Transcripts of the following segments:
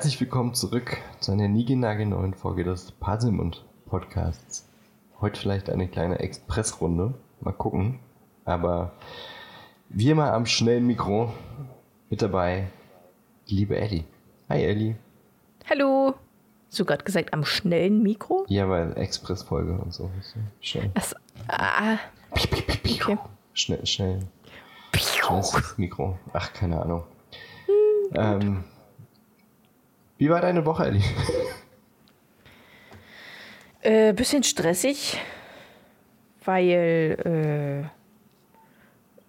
herzlich willkommen zurück zu einer niegelnagelneuen Folge des Puzzlemund Podcasts. Heute vielleicht eine kleine Expressrunde, mal gucken. Aber wie immer am schnellen Mikro mit dabei die liebe Ellie. Hi Ellie. Hallo. Hast du gerade gesagt am schnellen Mikro? Ja, weil Expressfolge und so. Schnell. Das, ah, okay. Schnell, schnell. Schnelles Mikro. Ach, keine Ahnung. Ähm, wie war deine Woche, Ellie? Äh, bisschen stressig, weil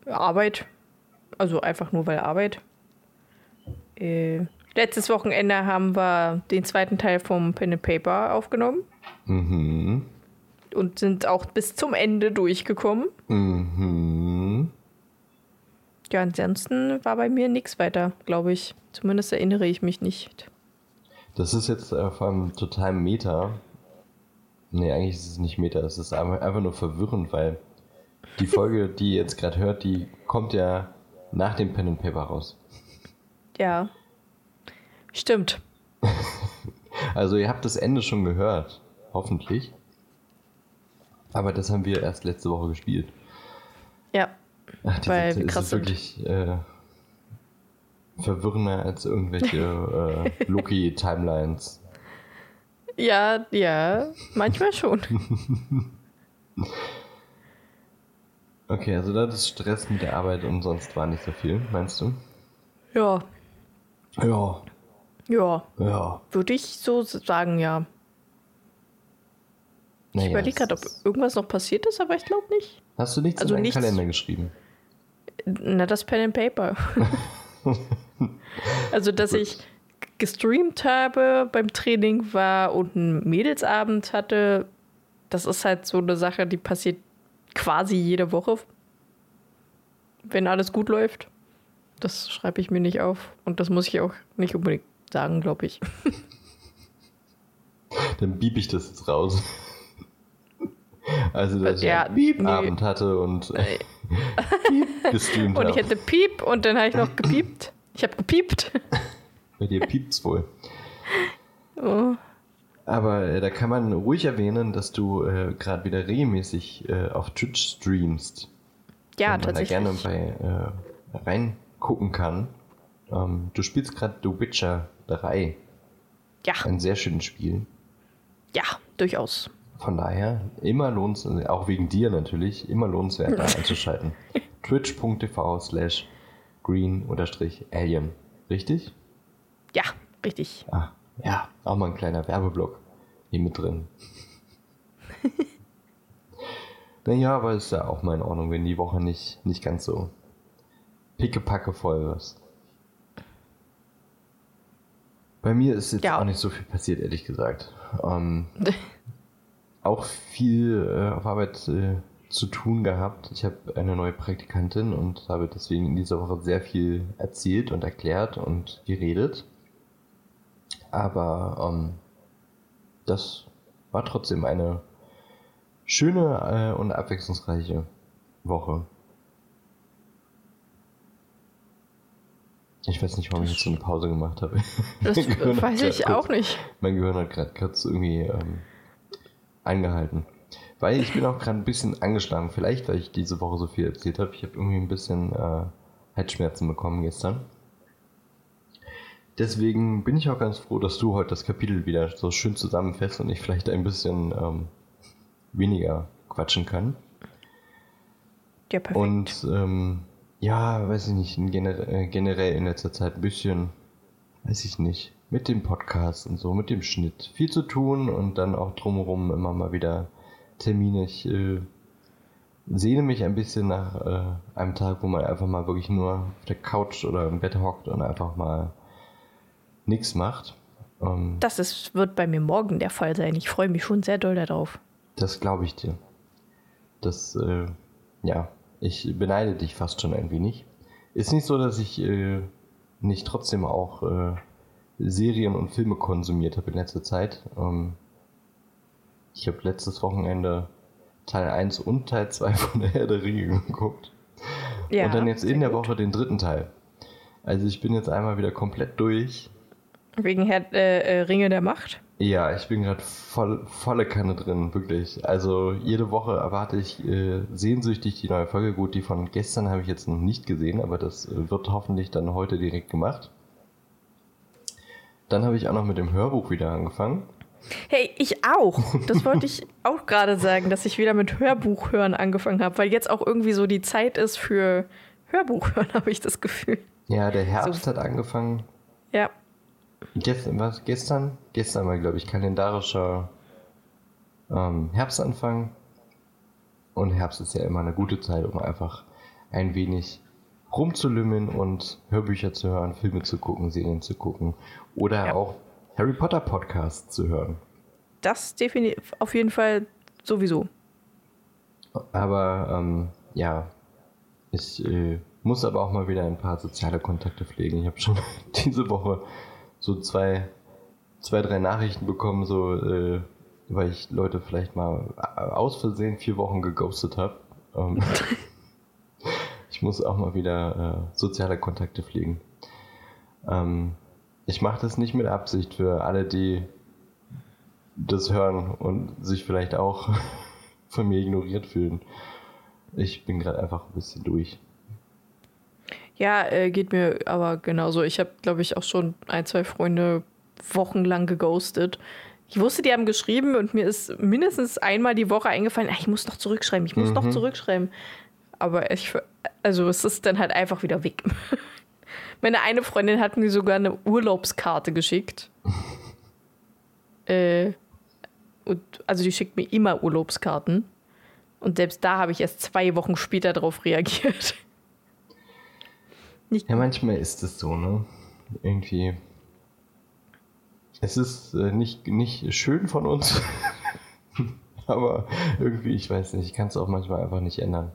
äh, Arbeit, also einfach nur weil Arbeit. Äh, letztes Wochenende haben wir den zweiten Teil vom Pen and Paper aufgenommen. Mhm. Und sind auch bis zum Ende durchgekommen. Mhm. Ja, ansonsten war bei mir nichts weiter, glaube ich. Zumindest erinnere ich mich nicht. Das ist jetzt äh, vor allem total Meta. Nee, eigentlich ist es nicht Meta, es ist einfach nur verwirrend, weil die Folge, die ihr jetzt gerade hört, die kommt ja nach dem Pen and Paper raus. Ja. Stimmt. also ihr habt das Ende schon gehört, hoffentlich. Aber das haben wir erst letzte Woche gespielt. Ja. Ach, die weil sind, wir krass ist wirklich äh, verwirrender als irgendwelche äh, Loki-Timelines. Ja, ja, manchmal schon. Okay, also das ist Stress mit der Arbeit und sonst war nicht so viel, meinst du? Ja, Ja. ja, Ja. würde ich so sagen, ja. Ich Naja, überlege gerade, ob irgendwas noch passiert ist, aber ich glaube nicht. Hast du nichts also in deinen nichts- Kalender geschrieben? Na, das Pen and Paper. also, dass ich gestreamt habe beim Training war und einen Mädelsabend hatte, das ist halt so eine Sache, die passiert quasi jede Woche, wenn alles gut läuft. Das schreibe ich mir nicht auf und das muss ich auch nicht unbedingt sagen, glaube ich. Dann bieb ich das jetzt raus. Also, dass ich Ja, einen nee. Piep-Abend hatte und äh, gestreamt Und ich hätte Piep und dann habe ich noch gepiept. Ich habe gepiept. Bei dir piept's wohl. Oh. Aber äh, da kann man ruhig erwähnen, dass du äh, gerade wieder regelmäßig äh, auf Twitch streamst. Ja, und man da tatsächlich. gerne bei äh, reingucken kann. Ähm, du spielst gerade The Witcher 3. Ja, Ein sehr schönes Spiel. ja, durchaus. Von daher immer lohnenswert, auch wegen dir natürlich, immer lohnenswert da einzuschalten. Twitch.tv slash green unterstrich alien. Richtig? Ja, richtig. Ah, ja, auch mal ein kleiner Werbeblock hier mit drin. naja, aber ist ja auch mal in Ordnung, wenn die Woche nicht, nicht ganz so pickepacke voll ist. Bei mir ist jetzt Ja. auch nicht so viel passiert, ehrlich gesagt. Ähm, auch viel äh, auf Arbeit äh, zu tun gehabt. Ich habe eine neue Praktikantin und habe deswegen in dieser Woche sehr viel erzählt und erklärt und geredet. Aber ähm, das war trotzdem eine schöne äh, und abwechslungsreiche Woche. Ich weiß nicht, warum ich jetzt so eine Pause gemacht habe. Das weiß ich auch nicht. Mein Gehirn hat gerade kurz irgendwie ähm, eingehalten. Weil ich bin auch gerade ein bisschen angeschlagen. Vielleicht, weil ich diese Woche so viel erzählt habe. Ich habe irgendwie ein bisschen äh, Halsschmerzen bekommen gestern. Deswegen bin ich auch ganz froh, dass du heute das Kapitel wieder so schön zusammenfasst und ich vielleicht ein bisschen ähm, weniger quatschen kann. Ja, perfekt. Und ähm, ja, weiß ich nicht, in äh, generell in letzter Zeit ein bisschen, weiß ich nicht, mit dem Podcast und so, mit dem Schnitt. Viel zu tun und dann auch drumherum immer mal wieder Termine. Ich äh, sehne mich ein bisschen nach äh, einem Tag, wo man einfach mal wirklich nur auf der Couch oder im Bett hockt und einfach mal nichts macht. Ähm, das ist, wird bei mir morgen der Fall sein. Ich freue mich schon sehr doll darauf. Das glaube ich dir. Das, äh, ja, ich beneide dich fast schon ein wenig. Ist nicht so, dass ich äh, nicht trotzdem auch äh, Serien und Filme konsumiert habe in letzter Zeit. Ähm, ich habe letztes Wochenende Teil 1 und Teil 2 von der Herr der Ringe geguckt. Ja, und dann jetzt in der gut. Woche den dritten Teil. Also ich bin jetzt einmal wieder komplett durch Wegen Herr, äh, äh, Ringe der Macht? Ja, ich bin gerade voll, volle Kanne drin, wirklich. Also jede Woche erwarte ich äh, sehnsüchtig die neue Folge. Gut, die von gestern habe ich jetzt noch nicht gesehen, aber das äh, wird hoffentlich dann heute direkt gemacht. Dann habe ich auch noch mit dem Hörbuch wieder angefangen. Hey, ich auch. Das wollte ich auch gerade sagen, dass ich wieder mit Hörbuch hören angefangen habe, weil jetzt auch irgendwie so die Zeit ist für Hörbuch hören, habe ich das Gefühl. Ja, der Herbst so. hat angefangen. Ja. Gestern, was? Gestern? Gestern war, glaube ich, kalendarischer ähm, Herbstanfang. Und Herbst ist ja immer eine gute Zeit, um einfach ein wenig rumzulümmeln und Hörbücher zu hören, Filme zu gucken, Serien zu gucken oder ja. auch Harry Potter Podcasts zu hören. Das definitiv auf jeden Fall sowieso. Aber ähm, ja, ich äh, muss aber auch mal wieder ein paar soziale Kontakte pflegen. Ich habe schon diese Woche so zwei, zwei, drei Nachrichten bekommen, so äh, weil ich Leute vielleicht mal aus Versehen vier Wochen geghostet habe. Ähm, ich muss auch mal wieder äh, soziale Kontakte pflegen. Ähm, ich mache das nicht mit Absicht für alle, die das hören und sich vielleicht auch von mir ignoriert fühlen. Ich bin gerade einfach ein bisschen durch. Ja, äh, geht mir aber genauso. Ich habe, glaube ich, auch schon ein, zwei Freunde wochenlang geghostet. Ich wusste, die haben geschrieben und mir ist mindestens einmal die Woche eingefallen, ach, ich muss noch zurückschreiben, ich muss mhm. noch zurückschreiben. Aber ich, also es ist dann halt einfach wieder weg. Meine eine Freundin hat mir sogar eine Urlaubskarte geschickt. äh, und, also die schickt mir immer Urlaubskarten. Und selbst da habe ich erst zwei Wochen später darauf reagiert. Ja, manchmal ist es so, ne? Irgendwie. Es ist äh, nicht, nicht schön von uns. aber irgendwie, ich weiß nicht, ich kann es auch manchmal einfach nicht ändern.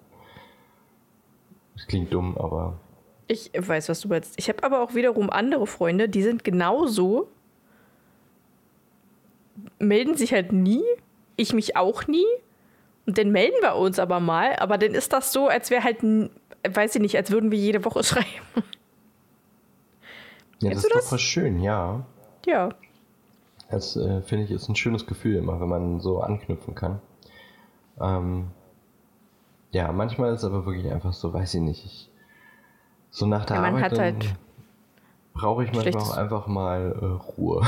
Das klingt dumm, aber. Ich weiß, was du meinst. Ich habe aber auch wiederum andere Freunde, die sind genauso, melden sich halt nie, ich mich auch nie. Und dann melden wir uns aber mal, aber dann ist das so, als wäre halt, weiß ich nicht, als würden wir jede Woche schreiben. Ja, das ist das? doch voll schön, ja. Ja. Das äh, finde ich ist ein schönes Gefühl immer, wenn man so anknüpfen kann. Ähm, ja, manchmal ist es aber wirklich einfach so, weiß ich nicht, ich, so nach der ja, Arbeit halt brauche ich manchmal auch einfach mal äh, Ruhe.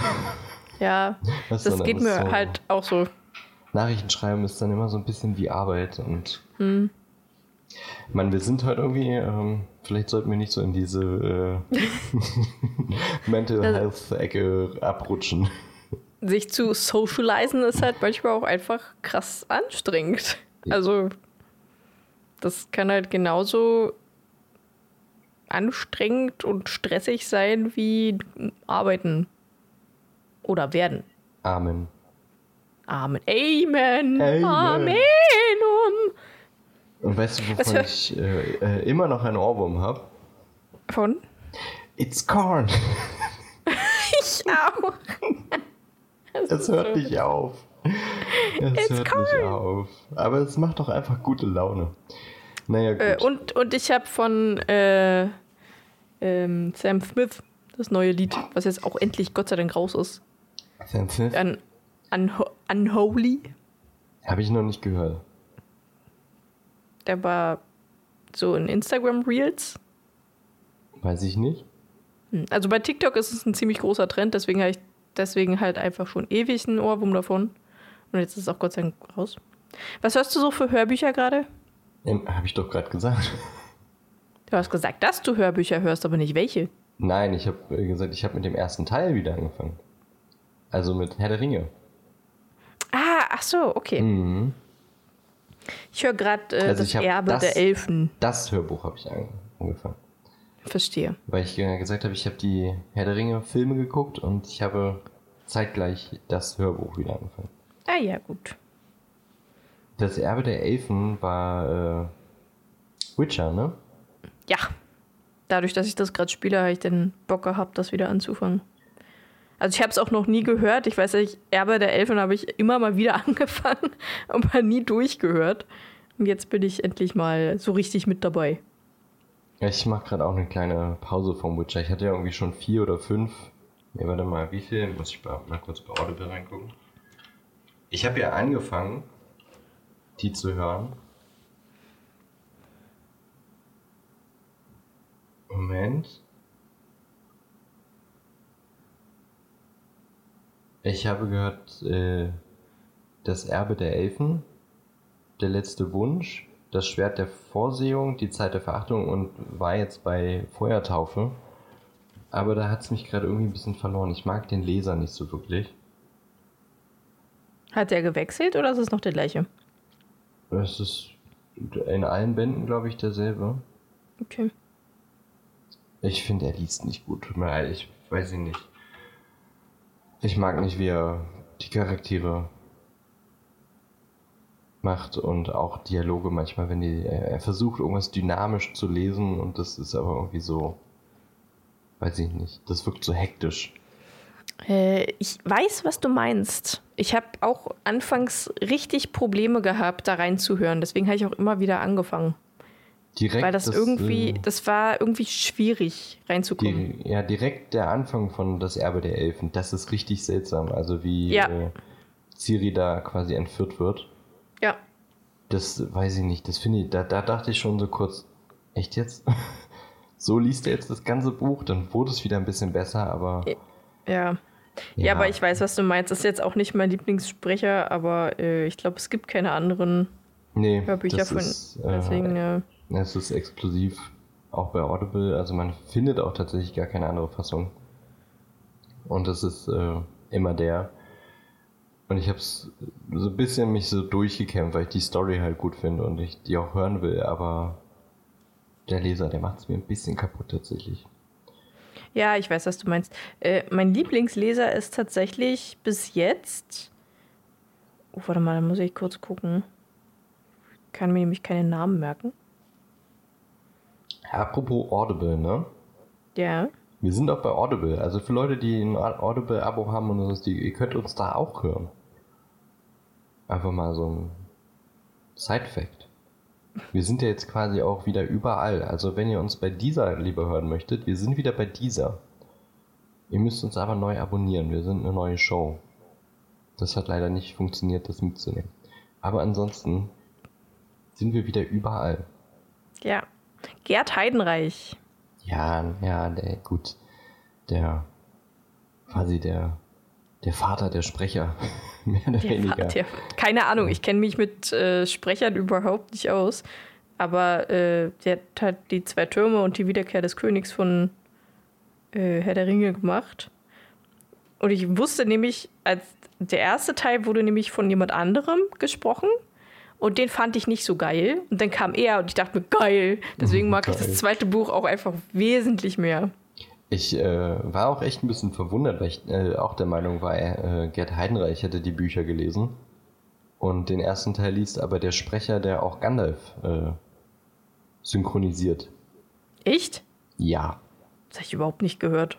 Ja, weißt das geht mir so, halt auch so. Nachrichten schreiben ist dann immer so ein bisschen wie Arbeit und hm. Ich meine, wir sind halt irgendwie, ähm, vielleicht sollten wir nicht so in diese äh, Mental Health-Ecke abrutschen. Sich zu socialisen ist halt manchmal auch einfach krass anstrengend. Also, das kann halt genauso anstrengend und stressig sein wie arbeiten oder werden. Amen. Amen. Amen. Amen. Amen. Und weißt du, wovon ich äh, äh, immer noch einen Ohrwurm habe? Von? It's corn. ich auch. Es hört so. nicht auf. Es It's hört corn. nicht auf. Aber es macht doch einfach gute Laune. Naja, äh, gut. Äh, und, und ich habe von äh, ähm, Sam Smith das neue Lied, was jetzt auch endlich Gott sei Dank raus ist. Sam Smith? Un, un, Unholy. Habe ich noch nicht gehört der war so in Instagram Reels. Weiß ich nicht. Hm, also bei TikTok ist es ein ziemlich großer Trend, deswegen habe ich deswegen halt einfach schon ewig einen Ohrwurm davon. Und jetzt ist es auch Gott sei Dank raus. Was hörst du so für Hörbücher gerade? Ähm, habe ich doch gerade gesagt. Du hast gesagt, dass du Hörbücher hörst, aber nicht welche. Nein, ich habe äh, gesagt, ich habe mit dem ersten Teil wieder angefangen. Also mit Herr der Ringe. Ah, ach so, okay. Mhm. Ich höre gerade äh, also das Erbe das, der Elfen. Das Hörbuch habe ich angefangen. Verstehe. Weil ich gesagt habe, ich habe die Herr der Ringe Filme geguckt und ich habe zeitgleich das Hörbuch wieder angefangen. Ah ja, gut. Das Erbe der Elfen war äh, Witcher, ne? Ja. Dadurch, dass ich das gerade spiele, habe ich den Bock gehabt, das wieder anzufangen. Also ich habe es auch noch nie gehört. Ich weiß nicht, Erbe der Elfen habe ich immer mal wieder angefangen, aber nie durchgehört. Und jetzt bin ich endlich mal so richtig mit dabei. Ja, ich mache gerade auch eine kleine Pause vom Witcher. Ich hatte ja irgendwie schon vier oder fünf Nee, warte mal, wie viel? Muss ich mal kurz bei Audible reingucken. Ich habe ja angefangen, die zu hören. Moment. Ich habe gehört, äh, das Erbe der Elfen, der letzte Wunsch, das Schwert der Vorsehung, die Zeit der Verachtung und war jetzt bei Feuertaufe. Aber da hat es mich gerade irgendwie ein bisschen verloren. Ich mag den Leser nicht so wirklich. Hat der gewechselt oder ist es noch der gleiche? Es ist in allen Bänden, glaube ich, derselbe. Okay. Ich finde, er liest nicht gut. Tut mir leid, ich weiß ihn nicht. Ich mag nicht, wie er die Charaktere macht und auch Dialoge manchmal, wenn die. Er versucht, irgendwas dynamisch zu lesen und das ist aber irgendwie so. Weiß ich nicht. Das wirkt so hektisch. Äh, ich weiß, was du meinst. Ich habe auch anfangs richtig Probleme gehabt, da reinzuhören. Deswegen habe ich auch immer wieder angefangen. Direkt Weil das, das, irgendwie, äh, das war irgendwie schwierig reinzukommen. Die, ja, direkt der Anfang von Das Erbe der Elfen, das ist richtig seltsam. Also wie Ja. äh, Ciri da quasi entführt wird. Ja. Das weiß ich nicht. Das finde ich, da, da dachte ich schon so kurz, echt jetzt? so liest er jetzt das ganze Buch, dann wurde es wieder ein bisschen besser, aber. Ja. Ja, aber ich weiß, was du meinst. Das ist jetzt auch nicht mein Lieblingssprecher, aber äh, ich glaube, es gibt keine anderen nee, Hörbücher das von. ist, deswegen, äh, äh, es ist exklusiv auch bei Audible. Also man findet auch tatsächlich gar keine andere Fassung. Und das ist äh, immer der. Und ich habe es so ein bisschen mich so durchgekämpft, weil ich die Story halt gut finde und ich die auch hören will, aber der Leser, der macht es mir ein bisschen kaputt tatsächlich. Ja, ich weiß, was du meinst. Äh, mein Lieblingsleser ist tatsächlich bis jetzt. Oh, warte mal, da muss ich kurz gucken. Kann mir nämlich keine Namen merken. Apropos Audible, ne? Ja. Wir sind auch bei Audible. Also für Leute, die ein Audible-Abo haben und so, die, ihr könnt uns da auch hören. Einfach mal so ein Side-Fact. Wir sind ja jetzt quasi auch wieder überall. Also wenn ihr uns bei dieser lieber hören möchtet, wir sind wieder bei dieser. Ihr müsst uns aber neu abonnieren. Wir sind eine neue Show. Das hat leider nicht funktioniert, das mitzunehmen. Aber ansonsten sind wir wieder überall. Ja. Gerd Heidenreich. Ja, ja, der, gut. Der, quasi der, der Vater der Sprecher. Mehr oder Der, weniger. der, keine Ahnung, ich kenne mich mit äh, Sprechern überhaupt nicht aus. Aber äh, der hat halt die zwei Türme und die Wiederkehr des Königs von äh, Herr der Ringe gemacht. Und ich wusste nämlich, als der erste Teil wurde nämlich von jemand anderem gesprochen. Und den fand ich nicht so geil. Und dann kam er und ich dachte mir, geil. Deswegen mag ich Geil. das zweite Buch auch einfach wesentlich mehr. Ich äh, war auch echt ein bisschen verwundert, weil ich äh, auch der Meinung war, äh, Gerd Heidenreich hätte die Bücher gelesen. Und den ersten Teil liest aber der Sprecher, der auch Gandalf äh, synchronisiert. Echt? Ja, Das habe ich überhaupt nicht gehört.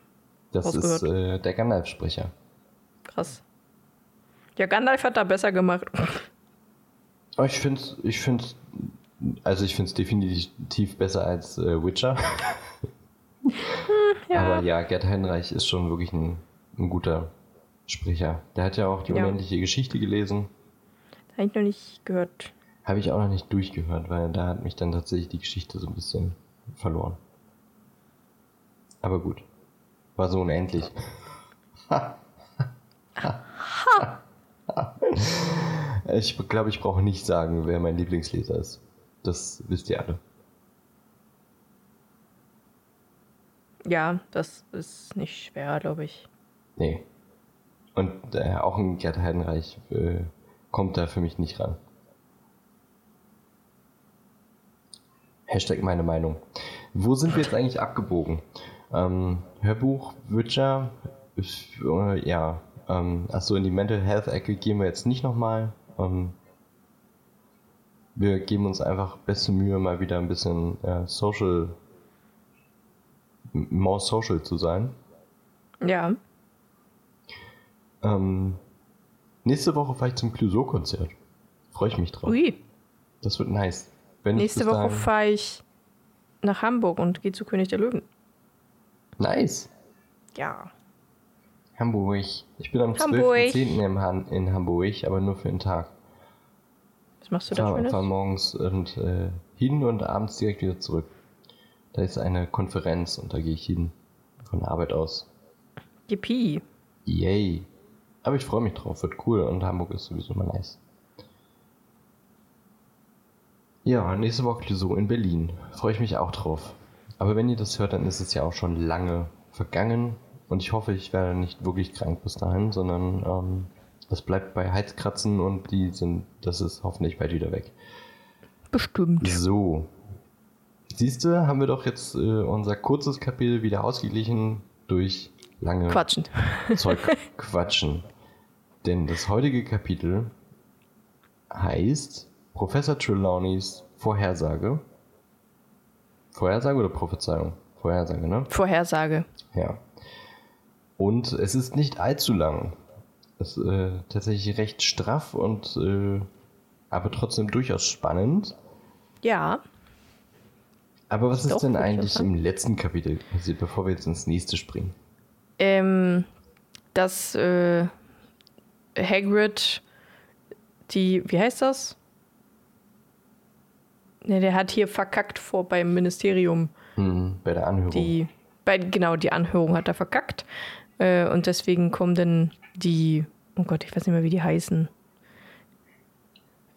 das ist äh, der Gandalf-Sprecher. Krass. Ja, Gandalf hat da besser gemacht. Aber ich finde ich find's, also ich finde es definitiv besser als äh, Witcher. Ja. Aber ja, Gerd Heinreich ist schon wirklich ein, ein guter Sprecher. Der hat ja auch die Ja. unendliche Geschichte gelesen. Habe ich noch nicht gehört. Habe ich auch noch nicht durchgehört, weil da hat mich dann tatsächlich die Geschichte so ein bisschen verloren. Aber gut. War so unendlich. ich glaube, ich brauche nicht sagen, wer mein Lieblingsleser ist. Das wisst ihr alle. Ja, das ist nicht schwer, glaube ich. Nee. Und äh, auch ein Gerd Heidenreich äh, kommt da für mich nicht ran. Hashtag meine Meinung. Wo sind wir jetzt eigentlich abgebogen? Ähm, Hörbuch, Witcher, äh, ja. Ähm, achso, in die Mental Health Ecke gehen wir jetzt nicht nochmal. Ähm, wir geben uns einfach beste Mühe, mal wieder ein bisschen äh, social, more social zu sein. Ja. Ähm, nächste Woche fahre ich zum Clouseau-Konzert. Freue ich mich drauf. Ui, Das wird nice. Wenn ich nächste Woche fahre ich nach Hamburg und gehe zu König der Löwen. Nice. Ja. Hamburg. Ich bin am Hamburg. 12.10. im Han- in Hamburg, aber nur für einen Tag. Was machst du da Fahr, Schönes? fahr morgens und, äh, hin und abends direkt wieder zurück. Da ist eine Konferenz und da gehe ich hin. Von der Arbeit aus. Yippie. Yay. Aber ich freue mich drauf, wird cool und Hamburg ist sowieso mal nice. Ja, nächste Woche so in Berlin. Freue ich mich auch drauf. Aber wenn ihr das hört, dann ist es ja auch schon lange vergangen und ich hoffe, ich werde nicht wirklich krank bis dahin, sondern ähm, das bleibt bei Heizkratzen und die sind, das ist hoffentlich bald wieder weg. Bestimmt. So. Siehst du, haben wir doch jetzt äh, unser kurzes Kapitel wieder ausgeglichen durch lange Quatschen. Zeug quatschen. Denn das heutige Kapitel heißt Professor Trelawneys Vorhersage. Vorhersage oder Prophezeiung? Vorhersage, ne? Vorhersage. Ja. Und es ist nicht allzu lang. Es ist äh, tatsächlich recht straff und äh, aber trotzdem durchaus spannend. Ja. Aber was ist Doch, denn eigentlich im letzten Kapitel passiert, bevor wir jetzt ins nächste springen? Ähm, dass äh, Hagrid die, wie heißt das? Ne, der hat hier verkackt vor beim Ministerium. Hm, bei der Anhörung. Die, bei, genau, die Anhörung hat er verkackt. Äh, und deswegen kommen dann die, oh Gott, ich weiß nicht mehr, wie die heißen.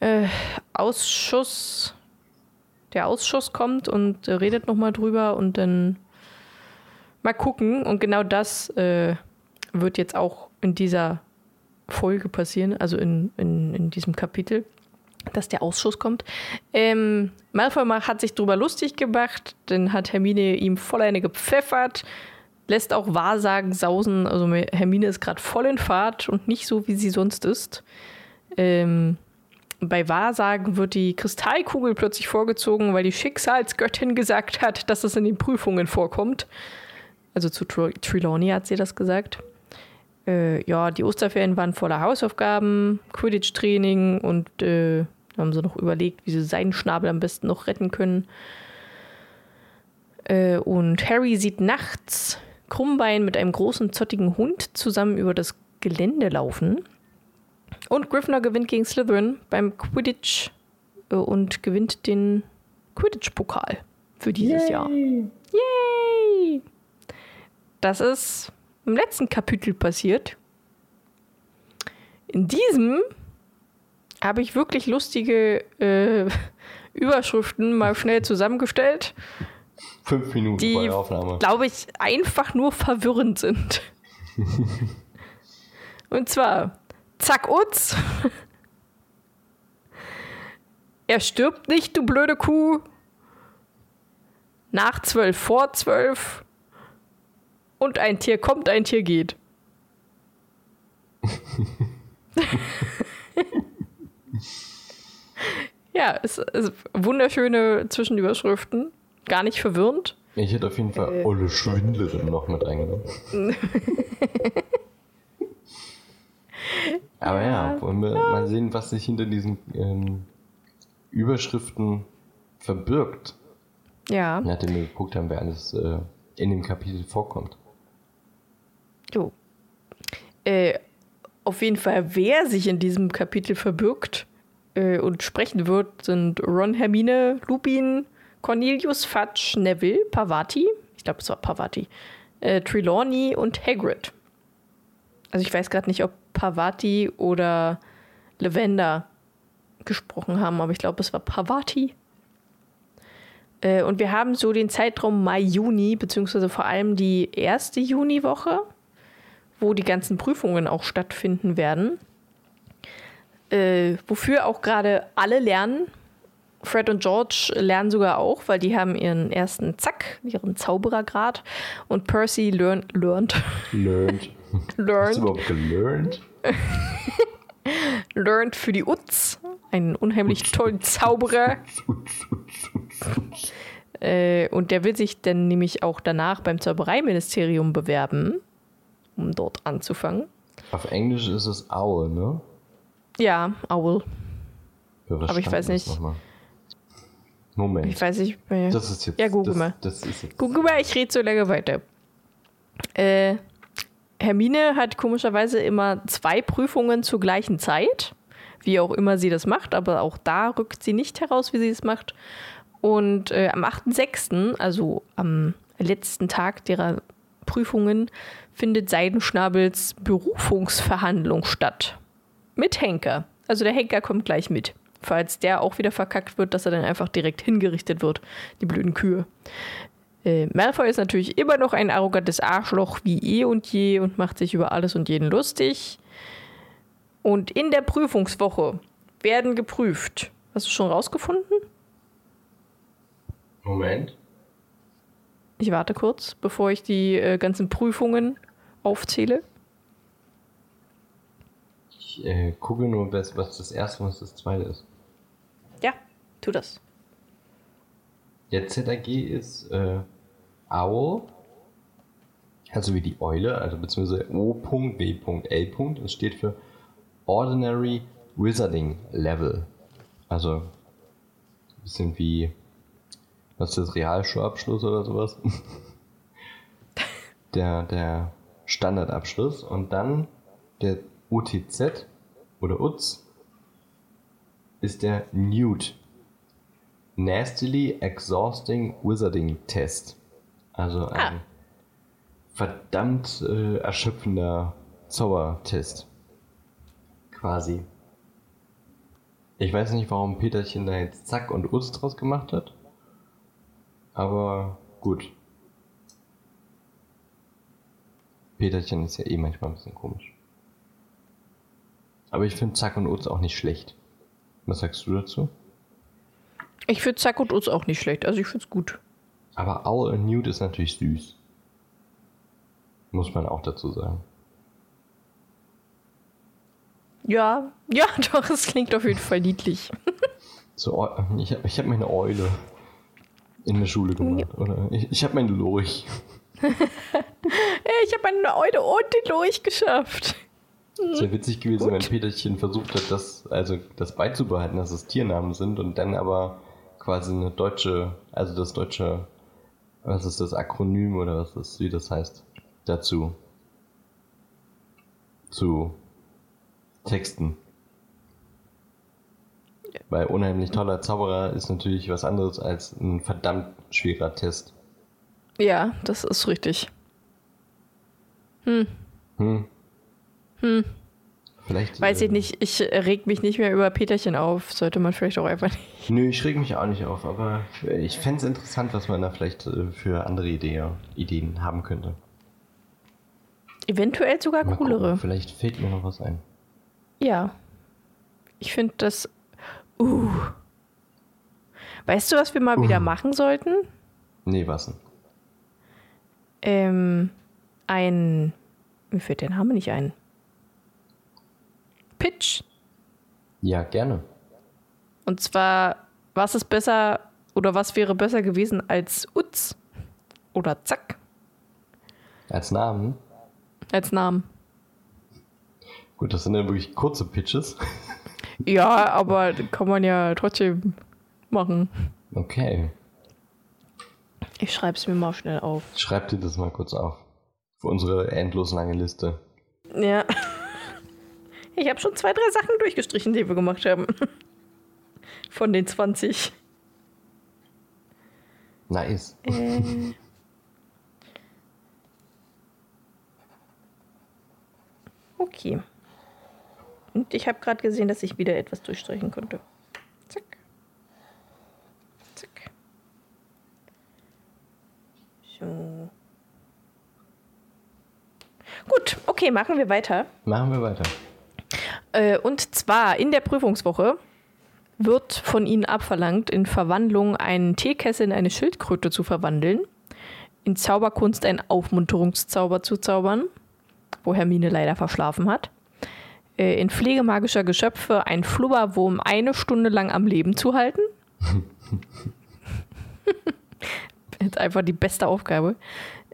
Äh, Ausschuss. Der Ausschuss kommt und äh, redet nochmal drüber und dann mal gucken. Und genau das äh, wird jetzt auch in dieser Folge passieren, also in, in, in diesem Kapitel, dass der Ausschuss kommt. Ähm, Malfoy ma- hat sich drüber lustig gemacht, dann hat Hermine ihm voll eine gepfeffert, lässt auch Wahrsagen sausen. Also Hermine ist gerade voll in Fahrt und nicht so, wie sie sonst ist. Ähm, bei Wahrsagen wird die Kristallkugel plötzlich vorgezogen, weil die Schicksalsgöttin gesagt hat, dass es in den Prüfungen vorkommt. Also zu Tr Trelawney hat sie das gesagt. Äh, ja, die Osterferien waren voller Hausaufgaben, Quidditch-Training und äh, da haben sie noch überlegt, wie sie seinen Schnabel am besten noch retten können. Äh, und Harry sieht nachts Krummbein mit einem großen, zottigen Hund zusammen über das Gelände laufen. Und Gryffindor gewinnt gegen Slytherin beim Quidditch äh, und gewinnt den Quidditch-Pokal für dieses Jahr. Yay! Das ist im letzten Kapitel passiert. In diesem habe ich wirklich lustige äh, Überschriften mal schnell zusammengestellt, Fünf Minuten die, vor der Aufnahme. glaube ich, einfach nur verwirrend sind. Und zwar, zack, Utz. Er stirbt nicht, du blöde Kuh. Nach zwölf, vor zwölf. Und ein Tier kommt, ein Tier geht. ja, es ist wunderschöne Zwischenüberschriften. Gar nicht verwirrend. Ich hätte auf jeden Fall Äh. Olle Schwindlerin noch mit reingenommen. Aber ja, wollen wir mal sehen, was sich hinter diesen ähm, Überschriften verbirgt. Ja, Nachdem wir geguckt haben, wer alles äh, in dem Kapitel vorkommt. jo. Äh, auf jeden Fall, wer sich in diesem Kapitel verbirgt äh, und sprechen wird, sind Ron, Hermine, Lupin, Cornelius, Fudge, Neville, Pavati, ich glaube, es war Pavati, äh, Trelawney und Hagrid. Also ich weiß gerade nicht, ob Pavati oder Lavender gesprochen haben, aber ich glaube, es war Pavati. Äh, und wir haben so den Zeitraum Mai, Juni, beziehungsweise vor allem die erste Juniwoche, wo die ganzen Prüfungen auch stattfinden werden. Äh, wofür auch gerade alle lernen. Fred und George lernen sogar auch, weil die haben ihren ersten Zack, ihren Zauberergrad. Und Percy learn, learned, Learned. Hast du learned, überhaupt gelernt? learned für die Utz. Einen unheimlich tollen Zauberer. Äh, und der will sich dann nämlich auch danach beim Zaubereiministerium bewerben, um dort anzufangen. Auf Englisch ist es Owl, ne? Ja, Owl. Was Aber ich weiß nicht. Moment. Ich weiß nicht mehr. das ist jetzt. Ja, google das, mal. Das jetzt. Guck mal, ich rede so lange weiter. Äh, Hermine hat komischerweise immer zwei Prüfungen zur gleichen Zeit, wie auch immer sie das macht, aber auch da rückt sie nicht heraus, wie sie es macht. Und äh, am 8.6., also am letzten Tag derer Prüfungen, findet Seidenschnabels Berufungsverhandlung statt. Mit Henker. Also der Henker kommt gleich mit. Falls der auch wieder verkackt wird, dass er dann einfach direkt hingerichtet wird. Die blöden Kühe. Äh, Malfoy ist natürlich immer noch ein arrogantes Arschloch wie eh und je und macht sich über alles und jeden lustig. Und in der Prüfungswoche werden geprüft. Hast du schon rausgefunden? Moment. Ich warte kurz, bevor ich die äh, ganzen Prüfungen aufzähle. Ich äh, gucke nur, was, was das erste und was das zweite ist. Ja, tu das. Der ZAG ist äh, Owl, also wie die Eule, also beziehungsweise O.W.L. Das steht für Ordinary Wizarding Level. Also ein bisschen wie, was ist das, Realschulabschluss oder sowas? der, der Standardabschluss und dann der UTZ oder UTZ ist der Nude. Nastily Exhausting Wizarding Test. Also ein Ah. verdammt äh, erschöpfender Zaubertest. Quasi. Ich weiß nicht, warum Peterchen da jetzt Zack und Utz draus gemacht hat. Aber gut. Peterchen ist ja eh manchmal ein bisschen komisch. Aber ich finde Zack und Utz auch nicht schlecht. Was sagst du dazu? Ich finde Zack und Utz auch nicht schlecht. Also ich finde es gut. Aber Owl and Newt ist natürlich süß. Muss man auch dazu sagen. Ja, ja, doch, es klingt auf jeden Fall niedlich. So, Eu- ich habe ich hab meine Eule in der Schule gemacht. Oder ich, ich habe meinen Lurch. Ich habe eine Eule und den Lurch geschafft. Es wäre witzig gewesen, wenn Peterchen versucht hat, das, also das beizubehalten, dass es Tiernamen sind und dann aber quasi eine deutsche, also das deutsche, was ist das Akronym oder was ist, wie das heißt, dazu zu texten. Weil unheimlich toller Zauberer ist natürlich was anderes als ein verdammt schwerer Test. Ja, das ist richtig. Hm, Hm. hm. Vielleicht. Weiß äh, ich nicht, ich reg mich nicht mehr über Peterchen auf. Sollte man vielleicht auch einfach nicht. Nö, ich reg mich auch nicht auf, aber ich fände es interessant, was man da vielleicht äh, für andere Idee, Ideen haben könnte. Eventuell sogar Mal coolere. gucken, vielleicht fällt mir noch was ein. Ja. Ich finde das. Uh. Weißt du, was wir mal wieder Uh. machen sollten? Nee, was denn? Ähm, ein. Mir fällt der Name nicht ein. Pitch. Ja, gerne. Und zwar, was ist besser oder was wäre besser gewesen als Utz oder Zack Als Namen. als Namen? Gut, das sind ja wirklich kurze Pitches. Ja, aber kann man ja trotzdem machen. Okay. Ich schreibe es mir mal schnell auf. Schreib dir das mal kurz auf. Für unsere endlos lange Liste. Ja. Ich habe schon zwei, drei Sachen durchgestrichen, die wir gemacht haben. Von den 20. Nice. Äh. Okay. Und ich habe gerade gesehen, dass ich wieder etwas durchstreichen konnte. Zack. Zack. So. Gut, okay, machen wir weiter. Machen wir weiter. Äh, und zwar in der Prüfungswoche wird von Ihnen abverlangt, in Verwandlung einen Teekessel in eine Schildkröte zu verwandeln, in Zauberkunst einen Aufmunterungszauber zu zaubern, wo Hermine leider verschlafen hat, äh, in Pflege magischer Geschöpfe einen Flubberwurm eine Stunde lang am Leben zu halten. Jetzt einfach die beste Aufgabe.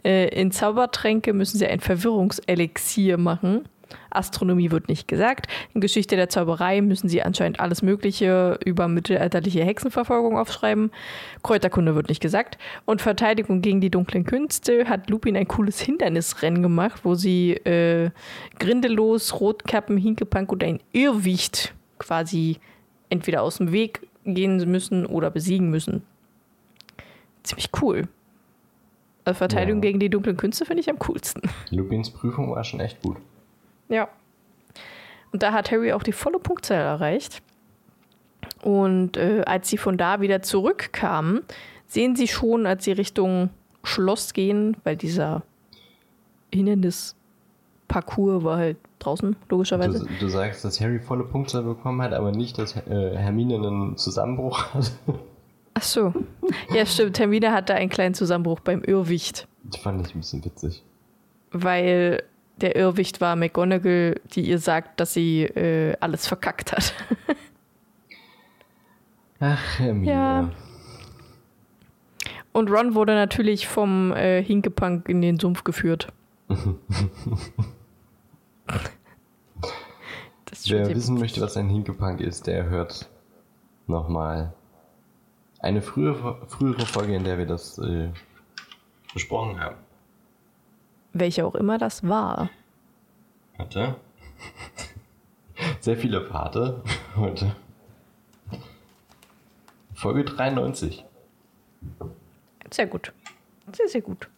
Äh, in Zaubertränke müssen Sie ein Verwirrungselixier machen Astronomie wird nicht gesagt. In Geschichte der Zauberei müssen sie anscheinend alles Mögliche über mittelalterliche Hexenverfolgung aufschreiben. Kräuterkunde wird nicht gesagt. Und Verteidigung gegen die dunklen Künste hat Lupin ein cooles Hindernisrennen gemacht, wo sie äh, Grindelos, Rotkappen, Hinkepank und ein Irrwicht quasi entweder aus dem Weg gehen müssen oder besiegen müssen. Ziemlich cool. Also Verteidigung ja. gegen die dunklen Künste finde ich am coolsten. Lupins Prüfung war schon echt gut. Ja. Und da hat Harry auch die volle Punktzahl erreicht. Und äh, als sie von da wieder zurückkamen, sehen sie schon, als sie Richtung Schloss gehen, weil dieser Hindernisparcours war halt draußen, logischerweise. Du, du, sagst, dass Harry volle Punktzahl bekommen hat, aber nicht, dass äh, Hermine einen Zusammenbruch hat. Ach so. Ja, stimmt. Hermine hatte einen kleinen Zusammenbruch beim Irrwicht. Das fand ich ein bisschen witzig. Weil der Irrwicht war McGonagall, die ihr sagt, dass sie äh, alles verkackt hat. Ach, Hermine. Ja. Und Ron wurde natürlich vom äh, Hinkepunk in den Sumpf geführt. Wer wissen möchte, was ein Hinkepunk ist, der hört nochmal eine frühere, frühere Folge, in der wir das äh, besprochen haben. Welche auch immer das war. Warte. Sehr viele Pate heute. Folge 93. Sehr gut. Sehr, sehr gut.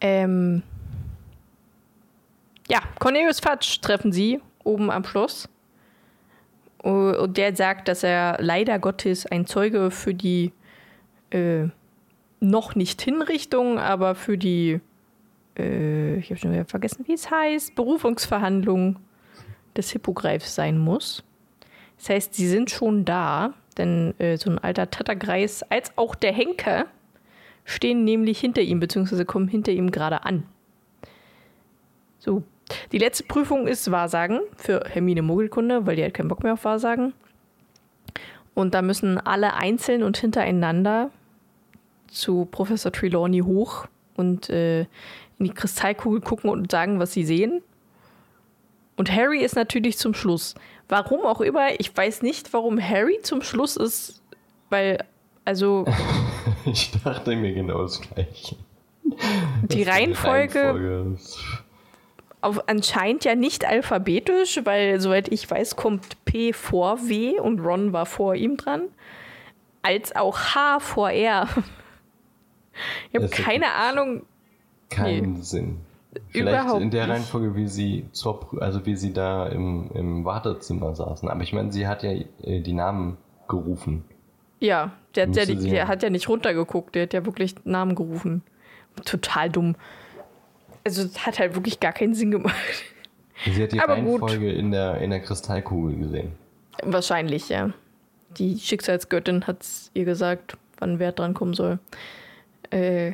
Ähm, ja, Cornelius Fatsch treffen sie oben am Schloss. Und der sagt, dass er leider Gottes ein Zeuge für die äh, noch nicht Hinrichtung, aber für die äh, ich habe schon wieder vergessen, wie es heißt, Berufungsverhandlung des Hippogreifs sein muss. Das heißt, sie sind schon da, denn äh, so ein alter Tattergreis als auch der Henker stehen nämlich hinter ihm, beziehungsweise kommen hinter ihm gerade an. So. Die letzte Prüfung ist Wahrsagen für Hermine Mogelkunde, weil die hat keinen Bock mehr auf Wahrsagen. Und da müssen alle einzeln und hintereinander zu Professor Trelawney hoch und äh, in die Kristallkugel gucken und sagen, was sie sehen. Und Harry ist natürlich zum Schluss. Warum auch immer, ich weiß nicht, warum Harry zum Schluss ist, weil, also. ich dachte mir genau das Gleiche. Die Reihenfolge, Reihenfolge auf, anscheinend ja nicht alphabetisch, weil, soweit ich weiß, kommt P vor W und Ron war vor ihm dran, als auch H vor R. Ich habe keine Ahnung, keinen nee. Sinn. Vielleicht Überhaupt in der. Reihenfolge, wie sie zur, also wie sie da im, im Wartezimmer saßen. Aber ich meine, sie hat ja äh, die Namen gerufen. Ja, der, hat ja, die, der hat ja nicht runtergeguckt, der hat ja wirklich Namen gerufen. Total dumm. Also es hat halt wirklich gar keinen Sinn gemacht. Sie hat die Aber Reihenfolge gut. in der, in der Kristallkugel gesehen. Wahrscheinlich, ja. Die Schicksalsgöttin hat es ihr gesagt, wann wer dran kommen soll. Äh,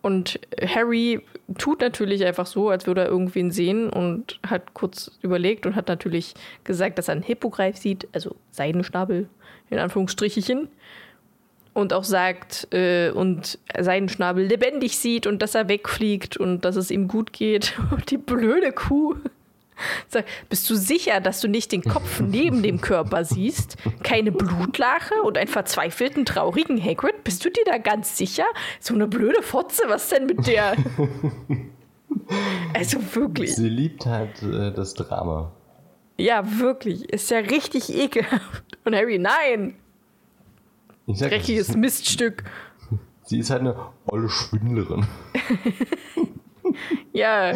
und Harry tut natürlich einfach so, als würde er irgendwen sehen und hat kurz überlegt und hat natürlich gesagt, dass er einen Hippogreif sieht, also Seidenschnabel in Anführungsstrichen. Und auch sagt äh, und Seidenschnabel lebendig sieht und dass er wegfliegt und dass es ihm gut geht. Und die blöde Kuh Sag, bist du sicher, dass du nicht den Kopf neben dem Körper siehst? Keine Blutlache und einen verzweifelten, traurigen Hagrid? Bist du dir da ganz sicher? So eine blöde Fotze, was denn mit der? also wirklich. Sie liebt halt äh, das Drama. Ja, wirklich. Ist ja richtig ekelhaft. Und Harry, nein! Dreckiges Miststück. Sie ist halt eine olle Schwindlerin. Ja,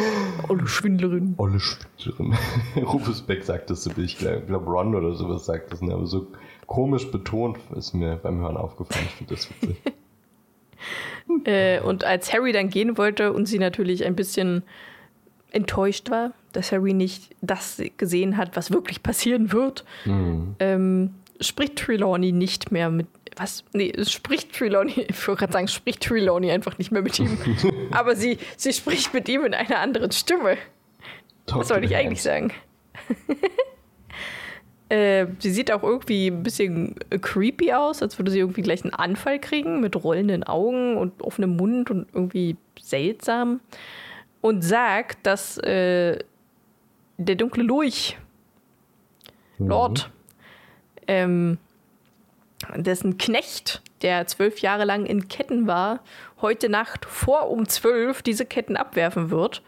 Olle Schwindlerin. Olle Schwindlerin. Rufus Beck sagt das so, ich glaube Ron oder sowas sagt das, ne? aber so komisch betont ist mir beim Hören aufgefallen. Ich finde das witzig. äh, und als Harry dann gehen wollte und sie natürlich ein bisschen enttäuscht war, dass Harry nicht das gesehen hat, was wirklich passieren wird, mhm. ähm, spricht Trelawney nicht mehr mit was? Nee, es spricht Trelawney, ich wollte gerade sagen, spricht Trelawney einfach nicht mehr mit ihm. Aber sie, sie spricht mit ihm in einer anderen Stimme. Was soll ich eigentlich sagen? äh, sie sieht auch irgendwie ein bisschen creepy aus, als würde sie irgendwie gleich einen Anfall kriegen mit rollenden Augen und offenem Mund und irgendwie seltsam. Und sagt, dass äh, der dunkle Lurch, Mhm. Lord, ähm, dessen Knecht, der zwölf Jahre lang in Ketten war, heute Nacht vor um zwölf diese Ketten abwerfen wird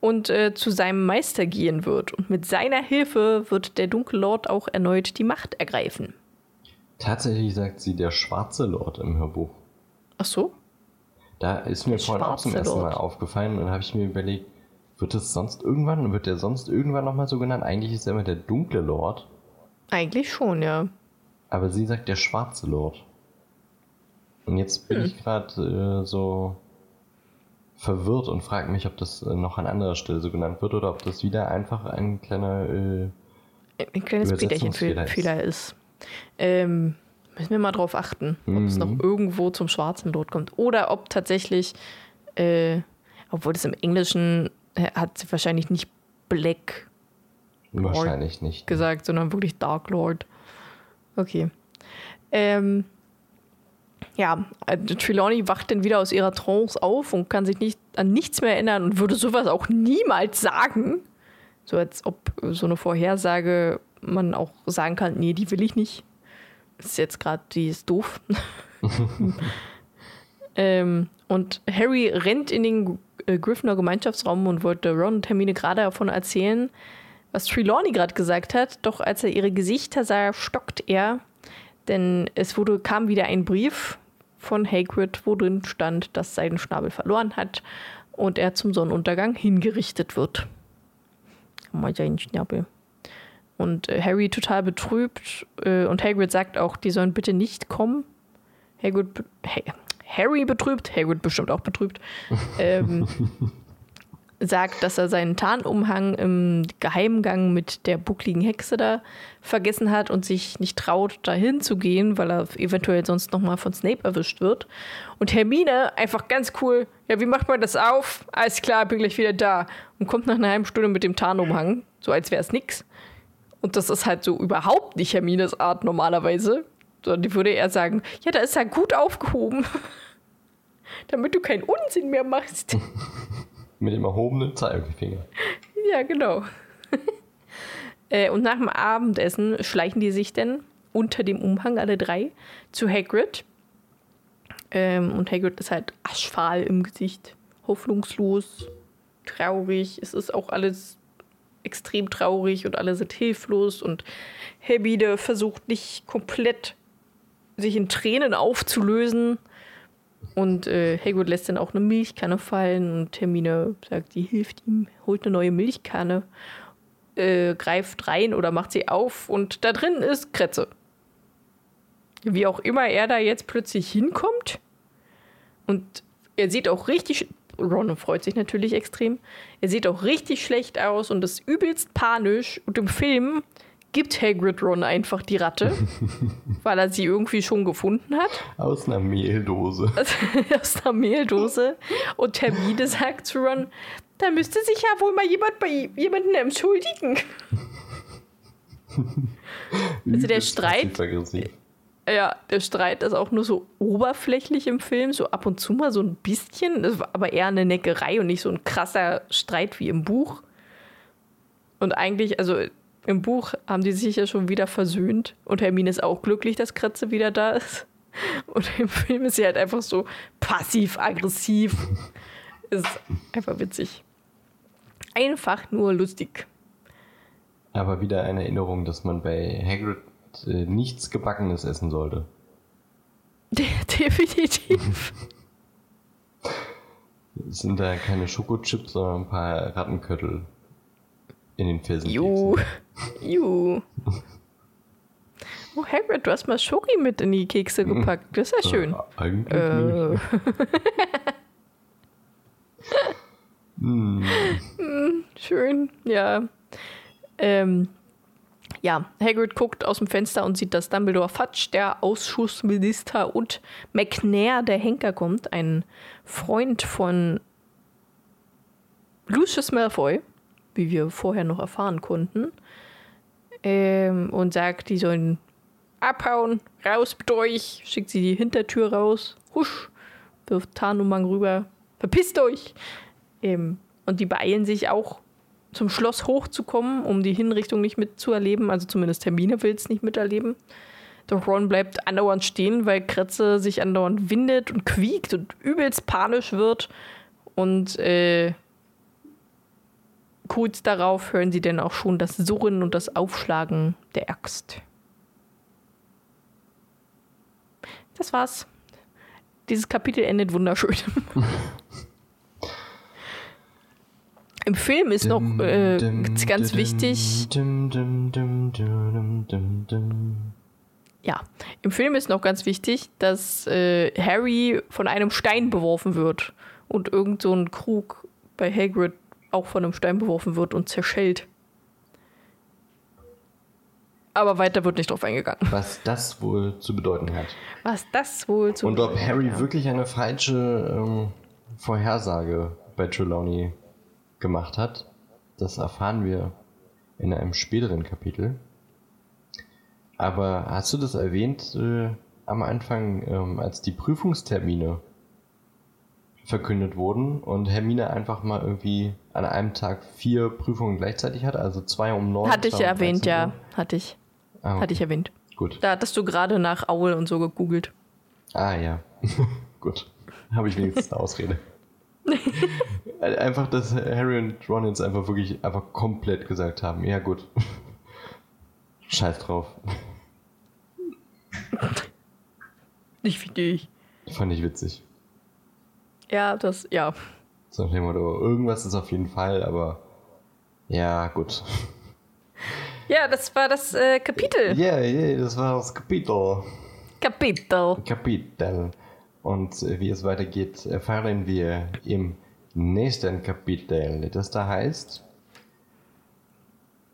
und äh, zu seinem Meister gehen wird. Und mit seiner Hilfe wird der dunkle Lord auch erneut die Macht ergreifen. Tatsächlich sagt sie der schwarze Lord im Hörbuch. Ach so? Da ist mir Der vorhin auch zum ersten Mal aufgefallen und habe ich mir überlegt, wird es sonst irgendwann, wird der sonst irgendwann nochmal so genannt? Eigentlich ist er immer der dunkle Lord, Eigentlich schon, ja. Aber sie sagt der schwarze Lord. Und jetzt bin Hm. ich gerade äh, so verwirrt und frage mich, ob das äh, noch an anderer Stelle so genannt wird oder ob das wieder einfach ein kleiner. Äh, Ein kleines Peterchen-Fehler ist. Ähm, müssen wir mal drauf achten, ob es Mhm. noch irgendwo zum schwarzen Lord kommt. Oder ob tatsächlich, äh, obwohl das im Englischen äh, hat sie wahrscheinlich nicht Black wahrscheinlich nicht. gesagt, sondern wirklich Dark Lord. Okay. Ähm, ja, äh, Trelawney wacht dann wieder aus ihrer Trance auf und kann sich nicht an nichts mehr erinnern und würde sowas auch niemals sagen. So als ob so eine Vorhersage man auch sagen kann, nee, die will ich nicht. Ist jetzt gerade, die ist doof. ähm, und Harry rennt in den äh, Gryffindor Gemeinschaftsraum und wollte Ron und Hermine gerade davon erzählen, was Trelawney gerade gesagt hat. Doch als er ihre Gesichter sah, stockt er, denn es wurde, kam wieder ein Brief von Hagrid, wo drin stand, dass sein Schnabel verloren hat und er zum Sonnenuntergang hingerichtet wird. Mal seinen Schnabel. Und Harry total betrübt äh, und Hagrid sagt auch, die sollen bitte nicht kommen. Hagrid, Harry betrübt, Hagrid bestimmt auch betrübt, ähm, sagt, dass er seinen Tarnumhang im Geheimgang mit der buckligen Hexe da vergessen hat und sich nicht traut, dahin zu gehen, weil er eventuell sonst nochmal von Snape erwischt wird. Und Hermine einfach ganz cool, ja, wie macht man das auf? Alles klar, bin gleich wieder da. Und kommt nach einer halben Stunde mit dem Tarnumhang, so als wäre es nix. Und das ist halt so überhaupt nicht Hermines Art normalerweise. Sondern die würde eher sagen, ja, da ist er gut aufgehoben. Damit du keinen Unsinn mehr machst. Mit dem erhobenen Zeigefinger. Ja, genau. äh, und nach dem Abendessen schleichen die sich dann unter dem Umhang alle drei zu Hagrid. Ähm, und Hagrid ist halt aschfahl im Gesicht, hoffnungslos, traurig. Es ist auch alles extrem traurig und alle sind hilflos und Hermine versucht nicht komplett sich in Tränen aufzulösen. Und äh, Hagrid lässt dann auch eine Milchkanne fallen und Hermine sagt, die hilft ihm, holt eine neue Milchkanne, äh, greift rein oder macht sie auf und da drin ist Kretze. Wie auch immer er da jetzt plötzlich hinkommt. Und er sieht auch richtig, Ron freut sich natürlich extrem, er sieht auch richtig schlecht aus und ist übelst panisch. Und im Film gibt Hagrid Ron einfach die Ratte, weil er sie irgendwie schon gefunden hat. Aus einer Mehldose. aus einer Mehldose. Und Hermine sagt zu Ron, da müsste sich ja wohl mal jemand bei jemandem entschuldigen. Also der Streit-. Ja, der Streit ist auch nur so oberflächlich im Film, so ab und zu mal so ein bisschen, das war aber eher eine Neckerei und nicht so ein krasser Streit wie im Buch. Und eigentlich, also im Buch haben die sich ja schon wieder versöhnt und Hermine ist auch glücklich, dass Kratze wieder da ist. Und im Film ist sie halt einfach so passiv-aggressiv. ist einfach witzig. Einfach nur lustig. Aber wieder eine Erinnerung, dass man bei Hagrid äh, nichts Gebackenes essen sollte. De definitiv. Es sind da keine Schokochips, sondern ein paar Rattenköttel in den Felsen. Ju. Ju. Oh, Hagrid, du hast mal Schoki mit in die Kekse gepackt. Das ist ja schön. Äh, eigentlich Äh. nicht. Hm. Schön, ja. Ähm, ja, Hagrid guckt aus dem Fenster und sieht, dass Dumbledore Fudge, der Ausschussminister, und McNair, der Henker, kommt. Ein Freund von Lucius Malfoy, wie wir vorher noch erfahren konnten. Ähm, und sagt, die sollen abhauen, raus mit euch. Schickt sie die Hintertür raus. Husch, wirft Tarnumhang rüber. Verpisst euch! Ähm, und die beeilen sich auch zum Schloss hochzukommen, um die Hinrichtung nicht mitzuerleben. Also zumindest Hermine will es nicht miterleben. Doch Ron bleibt andauernd stehen, weil Kretze sich andauernd windet und quiekt und übelst panisch wird. Und äh, kurz darauf hören sie dann auch schon das Surren und das Aufschlagen der Axt. Das war's. Dieses Kapitel endet wunderschön. Im Film ist noch äh, ganz wichtig. Ja, im Film ist noch ganz wichtig, dass äh, Harry von einem Stein beworfen wird und irgend so ein Krug bei Hagrid auch von einem Stein beworfen wird und zerschellt. Aber weiter wird nicht drauf eingegangen. Was das wohl zu bedeuten hat. Was das wohl zu Und bedeuten ob Harry hat, wirklich eine falsche ähm, Vorhersage bei Trelawney gemacht hat, das erfahren wir in einem späteren Kapitel. Aber hast du das erwähnt äh, am Anfang, ähm, als die Prüfungstermine verkündet wurden und Hermine einfach mal irgendwie an einem Tag vier Prüfungen gleichzeitig hat, also zwei um neun. Hatte ich um erwähnt, 13 ja. Hatte ich. Ah, okay. Hatte ich erwähnt. Gut. Da hattest du gerade nach Aul und so gegoogelt. Ah ja, gut. Habe ich wenigstens eine Ausrede. einfach, dass Harry und Ron jetzt einfach wirklich einfach komplett gesagt haben, ja gut. Scheiß drauf. Nicht für dich. Fand ich witzig. Ja, das, ja. So nach dem Motto, irgendwas ist auf jeden Fall, aber ja, gut. Ja, das war das äh, Kapitel. Ja, yeah, das war das Kapitel. Kapitel. Kapitel. Und äh, wie es weitergeht, erfahren wir im nächsten Kapitel. Das da heißt.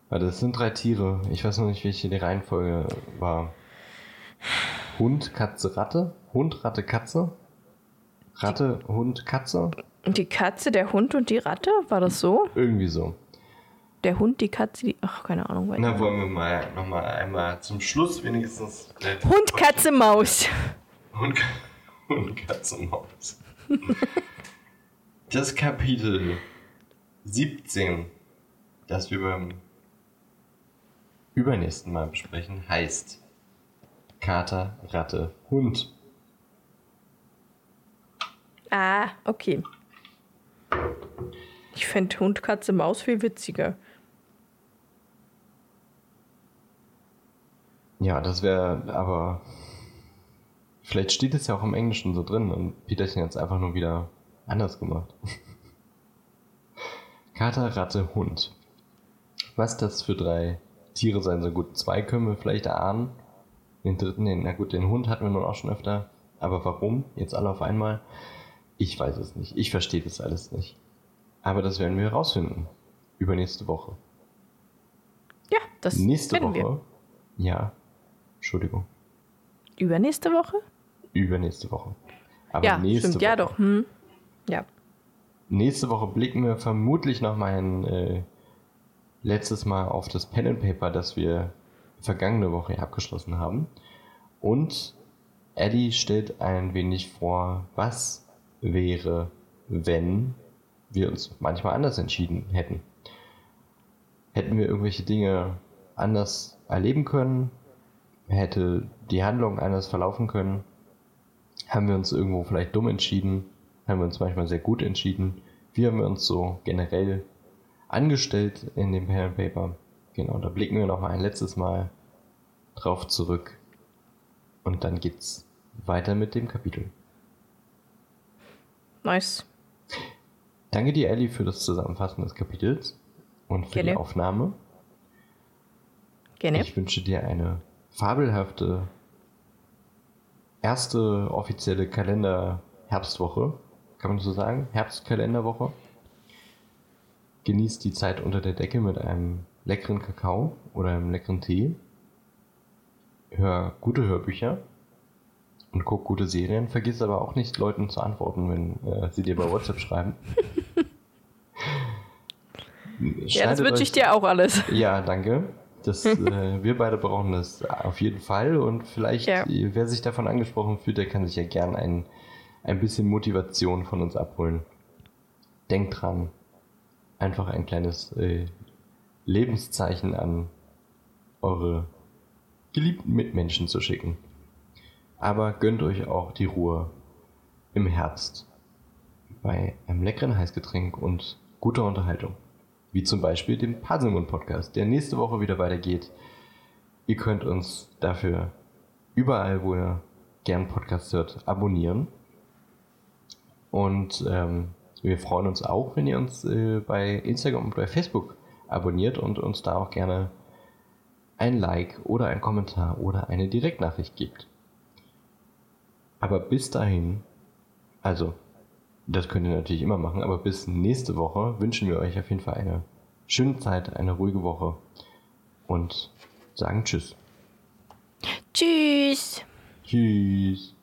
Warte, das sind drei Tiere. Ich weiß noch nicht, welche die Reihenfolge war. Hund, Katze, Ratte. Hund, Ratte, Katze. Ratte, Hund, Katze. Und die Katze, der Hund und die Ratte? War das so? Irgendwie so. Der Hund, die Katze, die. Ach, keine Ahnung. weiter. Na, wollen wir mal nochmal einmal zum Schluss wenigstens. Hund, Katze, Maus. Hund, Hund Katze, Maus. Das Kapitel 17, das wir beim übernächsten Mal besprechen, heißt Kater, Ratte, Hund. Ah, okay. Ich fände Hund, Katze, Maus viel witziger. Ja, das wäre aber. Vielleicht steht es ja auch im Englischen so drin und Peterchen hat es einfach nur wieder anders gemacht. Kater, Ratte, Hund. Was das für drei Tiere sein soll. Gut, zwei können wir vielleicht erahnen. Den dritten, den, na gut, den Hund hatten wir nun auch schon öfter. Aber warum? Jetzt alle auf einmal? Ich weiß es nicht. Ich verstehe das alles nicht. Aber das werden wir herausfinden. Übernächste Woche. Ja, das Nächste Woche. wir. Ja. Entschuldigung. Übernächste Woche? Übernächste Woche. Aber ja, nächste stimmt. Woche. Ja, doch. Hm. Ja. Nächste Woche blicken wir vermutlich noch mal ein äh, letztes Mal auf das Pen and Paper, das wir vergangene Woche abgeschlossen haben. Und Eddie stellt ein wenig vor, was wäre, wenn wir uns manchmal anders entschieden hätten. Hätten wir irgendwelche Dinge anders erleben können? Hätte die Handlung anders verlaufen können? Haben wir uns irgendwo vielleicht dumm entschieden? Haben wir uns manchmal sehr gut entschieden? Wie haben wir uns so generell angestellt in dem Pen Paper? Genau, da blicken wir noch mal ein letztes Mal drauf zurück. Und dann geht's weiter mit dem Kapitel. Nice. Danke dir, Ellie, für das Zusammenfassen des Kapitels und für die Gerne. Aufnahme. Gerne. Ich wünsche dir eine fabelhafte erste offizielle Kalender-Herbstwoche. Kann man so sagen? Herbstkalenderwoche. Genießt die Zeit unter der Decke mit einem leckeren Kakao oder einem leckeren Tee. Hör gute Hörbücher und guck gute Serien. Vergiss aber auch nicht, Leuten zu antworten, wenn äh, sie dir bei WhatsApp schreiben. ja, das wünsche ich dir auch alles. ja, danke. Das, äh, wir beide brauchen das auf jeden Fall und vielleicht, Ja. äh, wer sich davon angesprochen fühlt, der kann sich ja gern ein, ein bisschen Motivation von uns abholen. Denkt dran, einfach ein kleines äh, Lebenszeichen an eure geliebten Mitmenschen zu schicken. Aber gönnt euch auch die Ruhe im Herbst bei einem leckeren Heißgetränk und guter Unterhaltung. Wie zum Beispiel dem Puzzlemund Podcast, der nächste Woche wieder weitergeht. Ihr könnt uns dafür überall, wo ihr gern Podcast hört, abonnieren. Und ähm, wir freuen uns auch, wenn ihr uns äh, bei Instagram und bei Facebook abonniert und uns da auch gerne ein Like oder ein Kommentar oder eine Direktnachricht gibt. Aber bis dahin, also, das könnt ihr natürlich immer machen, aber bis nächste Woche wünschen wir euch auf jeden Fall eine schöne Zeit, eine ruhige Woche und sagen Tschüss. Tschüss. Tschüss.